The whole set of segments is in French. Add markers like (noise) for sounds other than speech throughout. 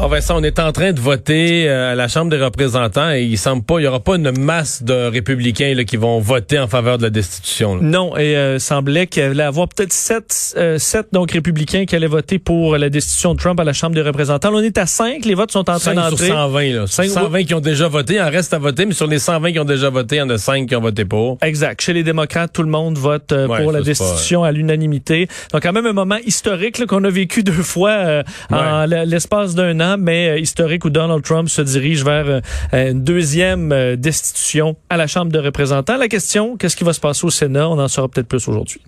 Oh Vincent, on est en train de voter euh, à la Chambre des représentants et il semble pas, il y aura pas une masse de républicains là, qui vont voter en faveur de la destitution. là. Non, et euh, semblait qu'il allait avoir peut-être sept, euh, sept donc républicains qui allaient voter pour la destitution de Trump à la Chambre des représentants. Là, on est à cinq, les votes sont en train 5 sur d'entrer. 120, là. 120 qui ont déjà voté, il en reste à voter, mais sur les 120 qui ont déjà voté, il y en a 5 qui ont voté pour. Exact. Chez les démocrates, tout le monde vote euh, Ouais, pour la destitution à l'unanimité. Donc, quand même un moment historique qu'on a vécu (laughs) deux fois euh, en l- l'espace d'un an, mais euh, historique où Donald Trump se dirige vers euh, une deuxième euh, destitution à la Chambre de représentants. La question, qu'est-ce qui va se passer au Sénat? On en saura peut-être plus aujourd'hui.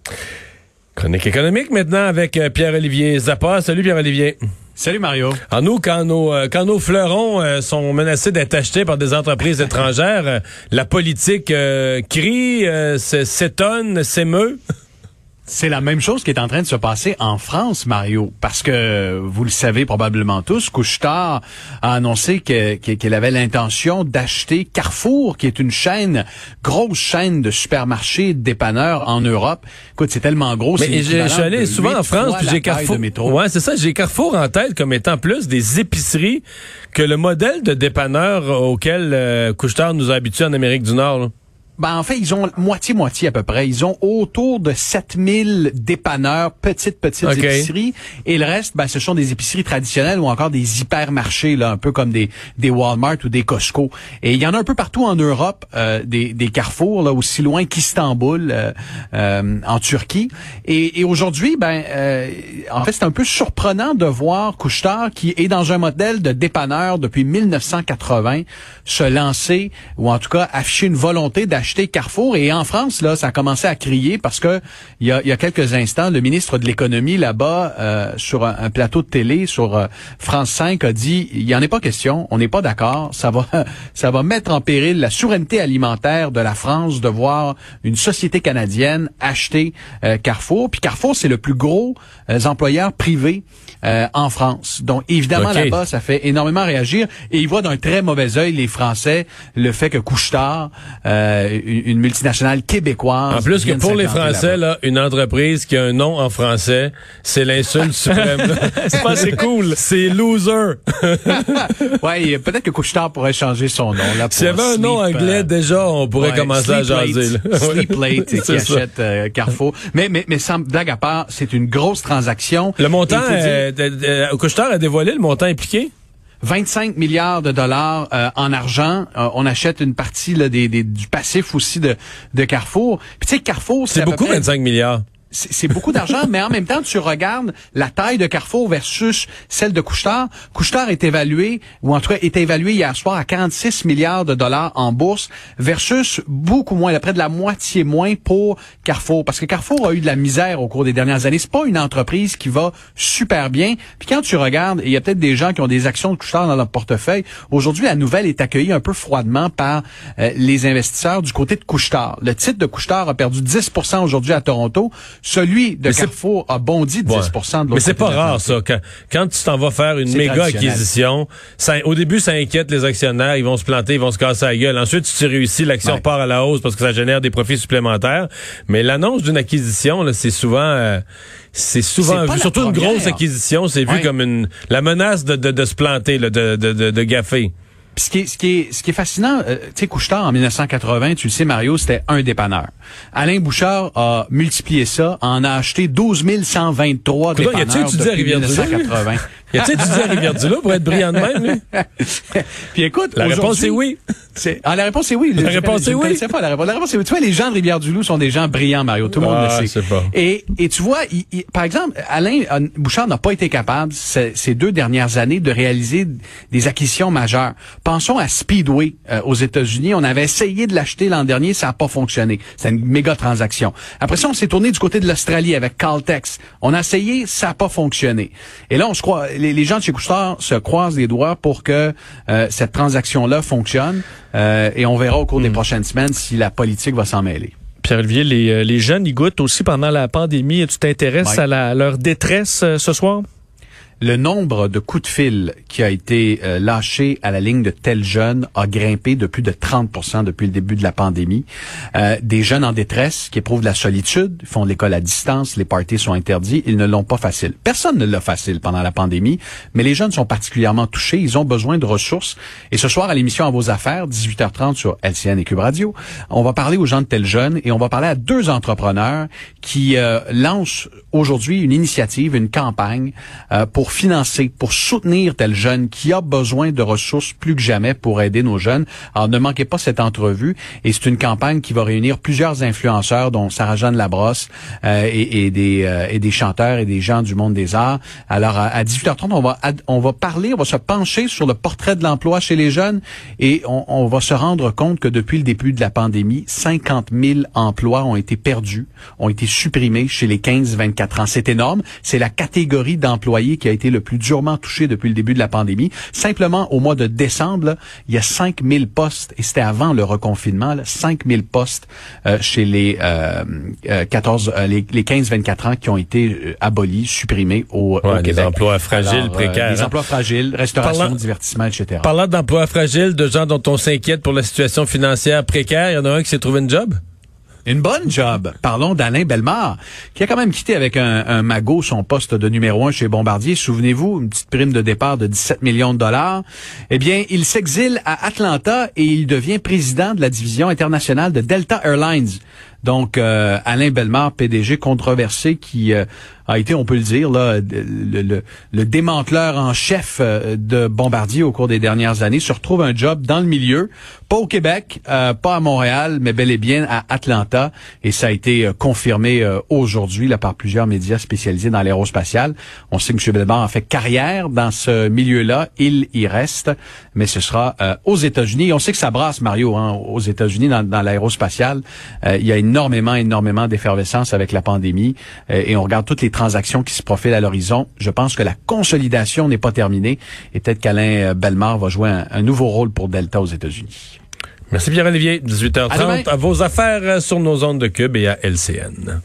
Chronique économique maintenant avec euh, Pierre-Olivier Zappa. Salut Pierre-Olivier. Salut Mario. En nous, quand nos, euh, quand nos fleurons euh, sont menacés d'être achetés par des entreprises étrangères, euh, la politique euh, crie, euh, s'étonne, s'émeut. C'est la même chose qui est en train de se passer en France, Mario, parce que vous le savez probablement tous, Couchetard a annoncé que- que- qu'elle avait l'intention d'acheter Carrefour, qui est une chaîne, grosse chaîne de supermarchés, de dépanneurs en Europe. Écoute, c'est tellement gros. Mais je suis allé souvent en France, puis j'ai Carrefour. Ouais, c'est ça. J'ai Carrefour en tête comme étant plus des épiceries que le modèle de dépanneur auquel euh, Couche-Tard nous a habitués en Amérique du Nord. là. Ben, en fait, ils ont moitié-moitié à peu près. Ils ont autour de 7000 dépanneurs, petites, petites épiceries. Et le reste, ben, ce sont des épiceries traditionnelles ou encore des hypermarchés, là, un peu comme des, des Walmart ou des Costco. Et il y en a un peu partout en Europe, euh, des, des carrefours, là, aussi loin qu'Istanbul, euh, euh, en Turquie. Et, et aujourd'hui, ben, euh, en fait, c'est un peu surprenant de voir Couchetard, qui est dans un modèle de dépanneur depuis 1980, se lancer, ou en tout cas afficher une volonté d'acheter Carrefour. Et en France, là, ça a commencé à crier parce que il y a, il y a quelques instants, le ministre de l'économie là-bas, euh, sur un, un plateau de télé, sur euh, France 5, a dit, il y en est pas question, on n'est pas d'accord, ça va, (laughs) ça va mettre en péril la souveraineté alimentaire de la France de voir une société canadienne acheter euh, Carrefour. Puis Carrefour, c'est le plus gros euh, employeur privé euh, en France. Donc évidemment là-bas, ça fait énormément réagir et ils voient d'un très mauvais œil les Français le fait que Couchetard, euh, une multinationale québécoise, En plus que pour les Français, là, une entreprise qui a un nom en français, c'est l'insulte (laughs) suprême. (laughs) C'est pas assez cool. (laughs) C'est loser. ouais, peut-être que Couchetard pourrait changer son nom là. S'il y avait un nom anglais, euh, déjà, on pourrait Ouais, commencer à jaser. Là. Sleep Late qui C'est ça. achète euh, Carrefour. Mais, mais, mais sans blague à part, c'est une grosse transaction. Le montant, euh, Couche-Tard a dévoilé le montant impliqué? 25 milliards de dollars euh, en argent. Euh, on achète une partie là, des, des- du passif aussi de, de Carrefour. Puis tu sais, Carrefour, c'est beaucoup, près- 25 milliards. C'est beaucoup d'argent, mais en même temps, tu regardes la taille de Carrefour versus celle de Couchetard. Couchetard est évalué, ou en tout cas est évalué hier soir à 46 milliards de dollars en bourse versus beaucoup moins, à près de la moitié moins pour Carrefour. Parce que Carrefour a eu de la misère au cours des dernières années. C'est pas une entreprise qui va super bien. Puis quand tu regardes, il y a peut-être des gens qui ont des actions de Couchetard dans leur portefeuille. Aujourd'hui, la nouvelle est accueillie un peu froidement par euh, les investisseurs du côté de Couchetard. Le titre de Couchetard a perdu 10% aujourd'hui à Toronto. Celui de Mais Carrefour a bondi de 10 Ouais. de l'autre Mais c'est pas de rare, ça. Quand, quand tu t'en vas faire une méga acquisition, ça, au début, ça inquiète les actionnaires. Ils vont se planter, ils vont se casser la gueule. Ensuite, si tu réussis, l'action Ouais. part à la hausse parce que ça génère des profits supplémentaires. Mais l'annonce d'une acquisition, c'est souvent, euh, c'est souvent C'est pas vu. Surtout une grosse acquisition, c'est vu Ouais. comme une, la menace de, de, de se planter, là, de, de, de, de gaffer. Puis ce qui est, ce qui est, ce qui est fascinant, euh, tu sais, Couchetard, en 1980, tu le sais, Mario, c'était un dépanneur. Alain Bouchard a multiplié ça, en a acheté 12 123 Coudonc, y dépanneurs a-tu étudié à depuis Rivière-du-Loup, lui? 1980. Y a-t-il étudié à Rivière-du-Loup pour être brillant de même, lui? (laughs) Puis écoute, La réponse est oui. C'est- ah, la réponse est oui. La réponse est oui. pas la réponse. La réponse est oui. Tu vois, les gens de Rivière-du-Loup sont des gens brillants, Mario. Tout le monde Ah, le je sait. Et, et tu vois, il- il- par exemple, Alain euh, Bouchard n'a pas été capable ces, ces deux dernières années de réaliser des acquisitions majeures. Pensons à Speedway euh, aux États-Unis. On avait essayé de l'acheter l'an dernier, ça n'a pas fonctionné. C'est une méga transaction. Après ça, on s'est tourné du côté de l'Australie avec Caltex. On a essayé, ça n'a pas fonctionné. Et là, on se croit, les, les gens de chez Couchetard se croisent les doigts pour que euh, cette transaction-là fonctionne. Euh, et on verra au cours des prochaines semaines si la politique va s'en mêler. Pierre-Olivier, les, euh, les jeunes, ils goûtent aussi pendant la pandémie. Tu t'intéresses à la- leur détresse euh, ce soir? Le nombre de coups de fil qui a été euh, lâché à la ligne de tels jeunes a grimpé de plus de 30 depuis le début de la pandémie. Euh, des jeunes en détresse qui éprouvent de la solitude, font l'école à distance, les parties sont interdits, ils ne l'ont pas facile. Personne ne l'a facile pendant la pandémie, mais les jeunes sont particulièrement touchés, ils ont besoin de ressources. Et ce soir, à l'émission À vos affaires, 18h30 sur LCN et Cube Radio, on va parler aux gens de tels jeunes et on va parler à deux entrepreneurs qui euh, lancent aujourd'hui une initiative, une campagne euh, pour financer, pour soutenir tel jeune qui a besoin de ressources plus que jamais pour aider nos jeunes. Alors ne manquez pas cette entrevue et c'est une campagne qui va réunir plusieurs influenceurs dont Sarah-Jeanne Labrosse euh, et, et, des, euh, et des chanteurs et des gens du monde des arts. Alors à, 18h30, on va, on va parler, on va se pencher sur le portrait de l'emploi chez les jeunes et on, on va se rendre compte que depuis le début de la pandémie, 50 000 emplois ont été perdus, ont été supprimés chez les 15-24 ans. C'est énorme. C'est la catégorie d'employés qui a été le plus durement touchée depuis le début de la pandémie. Simplement, au mois de décembre, il y a 5000 postes, et c'était avant le reconfinement, là, 5000 postes euh, chez les, euh, 14, euh, euh, les, les 15-24 ans qui ont été abolis, supprimés au, ouais, au des emplois fragiles, précaires. des hein. emplois fragiles, restauration, Parlant, divertissement, etc. Parlant d'emplois fragiles, de gens dont on s'inquiète pour la situation financière précaire, il y en a un qui s'est trouvé une job? Une bonne job. Parlons d'Alain Bellemare, qui a quand même quitté avec un, magot son poste de numéro un chez Bombardier. Souvenez-vous, une petite prime de départ de 17 millions de dollars. Eh bien, il s'exile à Atlanta et il devient président de la division internationale de Delta Airlines. Donc, euh, Alain Bellemare, PDG controversé, qui euh, a été, on peut le dire, là, le, le, le démanteleur en chef euh, de Bombardier au cours des dernières années, se retrouve un job dans le milieu, pas au Québec, euh, pas à Montréal, mais bel et bien à Atlanta. Et ça a été confirmé aujourd'hui là par plusieurs médias spécialisés dans l'aérospatial. On sait que M. Bellemare a fait carrière dans ce milieu-là. Il y reste, mais ce sera aux États-Unis. On sait que ça brasse, Mario, hein, aux États-Unis dans, dans l'aérospatial. il y a énormément, énormément d'effervescence avec la pandémie euh, et on regarde toutes les transactions qui se profilent à l'horizon. Je pense que la consolidation n'est pas terminée et peut-être qu'Alain euh, Belmar va jouer un, un nouveau rôle pour Delta aux États-Unis. Merci Pierre-Olivier. 18h30. À, à vos affaires euh, sur nos ondes de Cube et à LCN.